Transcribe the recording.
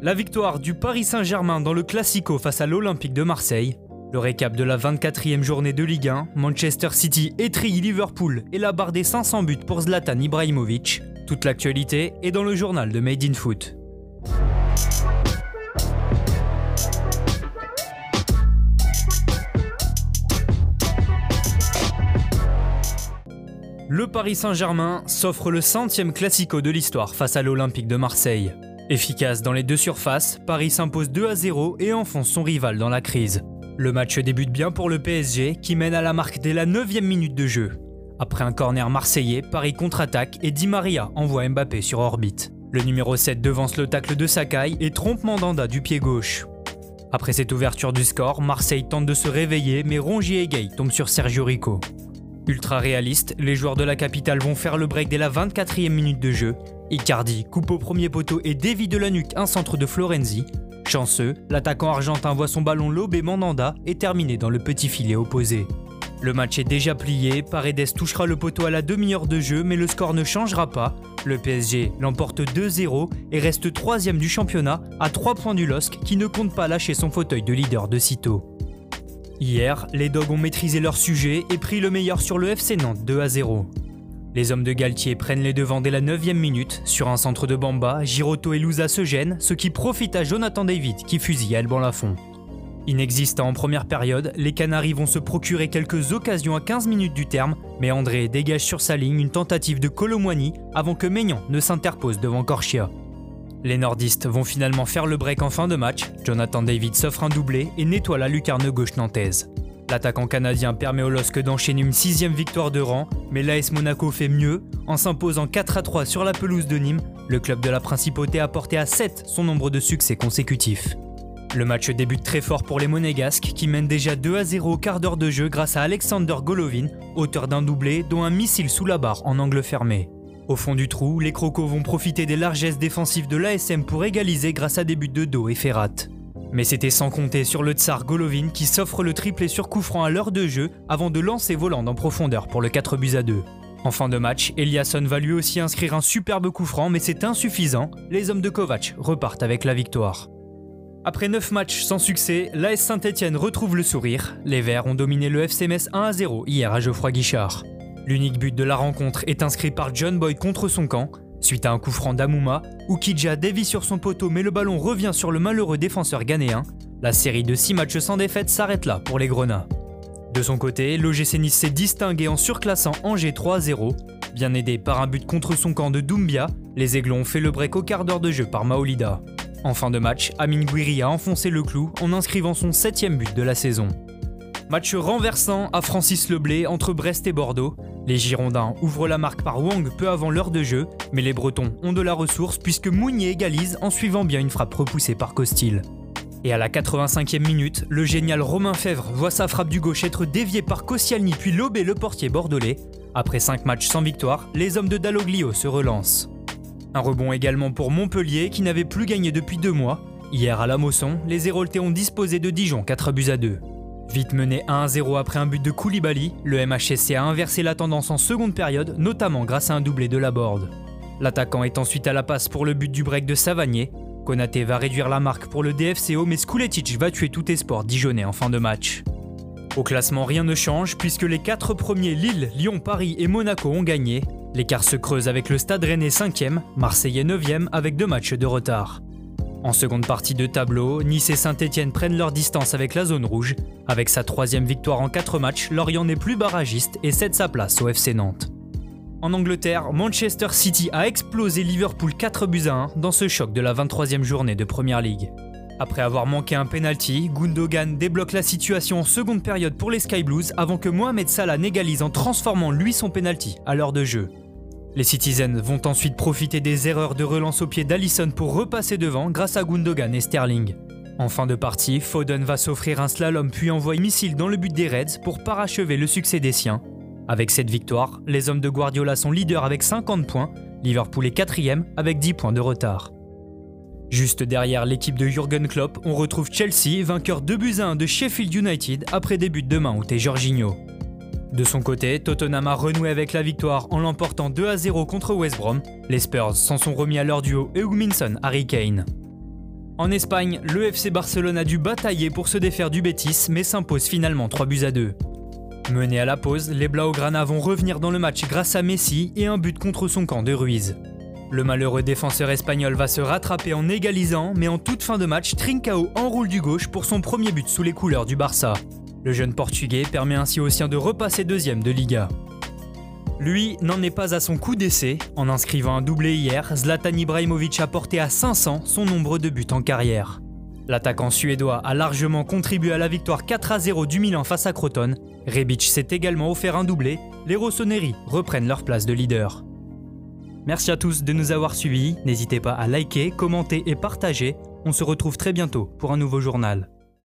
La victoire du Paris Saint-Germain dans le Classico face à l'Olympique de Marseille. Le récap de la 24e journée de Ligue 1, Manchester City étrille Liverpool et la barre des 500 buts pour Zlatan Ibrahimovic. Toute l'actualité est dans le journal de Made in Foot. Le Paris Saint-Germain s'offre le centième classico de l'histoire face à l'Olympique de Marseille. Efficace dans les deux surfaces, Paris s'impose 2 à 0 et enfonce son rival dans la crise. Le match débute bien pour le PSG qui mène à la marque dès la 9 minute de jeu. Après un corner marseillais, Paris contre-attaque et Di Maria envoie Mbappé sur orbite. Le numéro 7 devance le tacle de Sakai et trompe Mandanda du pied gauche. Après cette ouverture du score, Marseille tente de se réveiller mais Rongier et Gay tombent sur Sergio Rico. Ultra réaliste, les joueurs de la capitale vont faire le break dès la 24e minute de jeu. Icardi coupe au premier poteau et dévie de la nuque un centre de Florenzi. Chanceux, l'attaquant argentin voit son ballon lober Mandanda et terminer dans le petit filet opposé. Le match est déjà plié, Paredes touchera le poteau à la demi-heure de jeu mais le score ne changera pas. Le PSG l'emporte 2-0 et reste troisième du championnat à 3 points du LOSC qui ne compte pas lâcher son fauteuil de leader de sitôt. Hier, les Dogs ont maîtrisé leur sujet et pris le meilleur sur le FC Nantes 2 à 0. Les hommes de Galtier prennent les devants dès la 9 minute. Sur un centre de Bamba, Giroto et Louza se gênent, ce qui profite à Jonathan David qui fusille Alban Lafont. Inexistant en première période, les Canaries vont se procurer quelques occasions à 15 minutes du terme, mais André dégage sur sa ligne une tentative de Colomwani avant que Maignan ne s'interpose devant Corchia. Les nordistes vont finalement faire le break en fin de match, Jonathan David s'offre un doublé et nettoie la lucarne gauche nantaise. L'attaquant canadien permet au LOSC d'enchaîner une sixième victoire de rang, mais l'AS Monaco fait mieux. En s'imposant 4 à 3 sur la pelouse de Nîmes, le club de la Principauté a porté à 7 son nombre de succès consécutifs. Le match débute très fort pour les Monégasques qui mènent déjà 2 à 0 au quart d'heure de jeu grâce à Alexander Golovin, auteur d'un doublé dont un missile sous la barre en angle fermé. Au fond du trou, les Crocos vont profiter des largesses défensives de l'ASM pour égaliser grâce à des buts de dos et Ferrat. Mais c'était sans compter sur le Tsar Golovin qui s'offre le triplé sur coup franc à l'heure de jeu avant de lancer volant en profondeur pour le 4 buts à 2. En fin de match, Eliasson va lui aussi inscrire un superbe coup franc mais c'est insuffisant, les hommes de Kovac repartent avec la victoire. Après 9 matchs sans succès, l'AS Saint-Etienne retrouve le sourire. Les Verts ont dominé le FC Metz 1 à 0 hier à Geoffroy Guichard. L'unique but de la rencontre est inscrit par John Boyd contre son camp. Suite à un coup franc d'Amouma, Ukija dévie sur son poteau mais le ballon revient sur le malheureux défenseur ghanéen. La série de 6 matchs sans défaite s'arrête là pour les Grenats. De son côté, l'OGC Nice s'est distingué en surclassant Angers 3-0. Bien aidé par un but contre son camp de Doumbia, les Aiglons ont fait le break au quart d'heure de jeu par Maolida. En fin de match, Amin Gouiri a enfoncé le clou en inscrivant son septième but de la saison. Match renversant à Francis Leblé entre Brest et Bordeaux. Les Girondins ouvrent la marque par Wang peu avant l'heure de jeu, mais les Bretons ont de la ressource puisque Mounier égalise en suivant bien une frappe repoussée par Costil. Et à la 85e minute, le génial Romain Fèvre voit sa frappe du gauche être déviée par Koscielny puis lobé le portier bordelais. Après 5 matchs sans victoire, les hommes de Dalloglio se relancent. Un rebond également pour Montpellier qui n'avait plus gagné depuis deux mois. Hier à la Mosson, les Héroltais ont disposé de Dijon 4 buts à 2. Vite mené 1-0 après un but de Koulibaly, le MHSC a inversé la tendance en seconde période, notamment grâce à un doublé de la Borde. L'attaquant est ensuite à la passe pour le but du break de Savanier. Konaté va réduire la marque pour le DFCO, mais Skuletic va tuer tout espoir dijonnais en fin de match. Au classement, rien ne change puisque les quatre premiers Lille, Lyon, Paris et Monaco ont gagné. L'écart se creuse avec le Stade Rennais 5e, Marseillais 9e avec deux matchs de retard. En seconde partie de tableau, Nice et Saint-Etienne prennent leur distance avec la zone rouge. Avec sa troisième victoire en 4 matchs, Lorient n'est plus barragiste et cède sa place au FC Nantes. En Angleterre, Manchester City a explosé Liverpool 4 buts à 1 dans ce choc de la 23e journée de Premier League. Après avoir manqué un penalty, Gundogan débloque la situation en seconde période pour les Sky Blues avant que Mohamed Salah n'égalise en transformant lui son penalty à l'heure de jeu. Les Citizens vont ensuite profiter des erreurs de relance au pied d'Allison pour repasser devant grâce à Gundogan et Sterling. En fin de partie, Foden va s'offrir un slalom puis envoie missile dans le but des Reds pour parachever le succès des siens. Avec cette victoire, les hommes de Guardiola sont leaders avec 50 points, Liverpool est quatrième avec 10 points de retard. Juste derrière l'équipe de Jurgen Klopp, on retrouve Chelsea, vainqueur 2 buts à 1 de Sheffield United après des buts de main t'es Jorginho. De son côté, Tottenham a renoué avec la victoire en l'emportant 2 à 0 contre West Brom. Les Spurs s'en sont remis à leur duo Hugminson Harry Kane. En Espagne, le FC Barcelone a dû batailler pour se défaire du Betis, mais s'impose finalement 3 buts à 2. Menés à la pause, les Blaugrana vont revenir dans le match grâce à Messi et un but contre son camp de Ruiz. Le malheureux défenseur espagnol va se rattraper en égalisant, mais en toute fin de match, Trincao enroule du gauche pour son premier but sous les couleurs du Barça. Le jeune portugais permet ainsi aux siens de repasser deuxième de Liga. Lui n'en est pas à son coup d'essai. En inscrivant un doublé hier, Zlatan Ibrahimovic a porté à 500 son nombre de buts en carrière. L'attaquant suédois a largement contribué à la victoire 4 à 0 du Milan face à Crotone. Rebic s'est également offert un doublé. Les Rossoneri reprennent leur place de leader. Merci à tous de nous avoir suivis. N'hésitez pas à liker, commenter et partager. On se retrouve très bientôt pour un nouveau journal.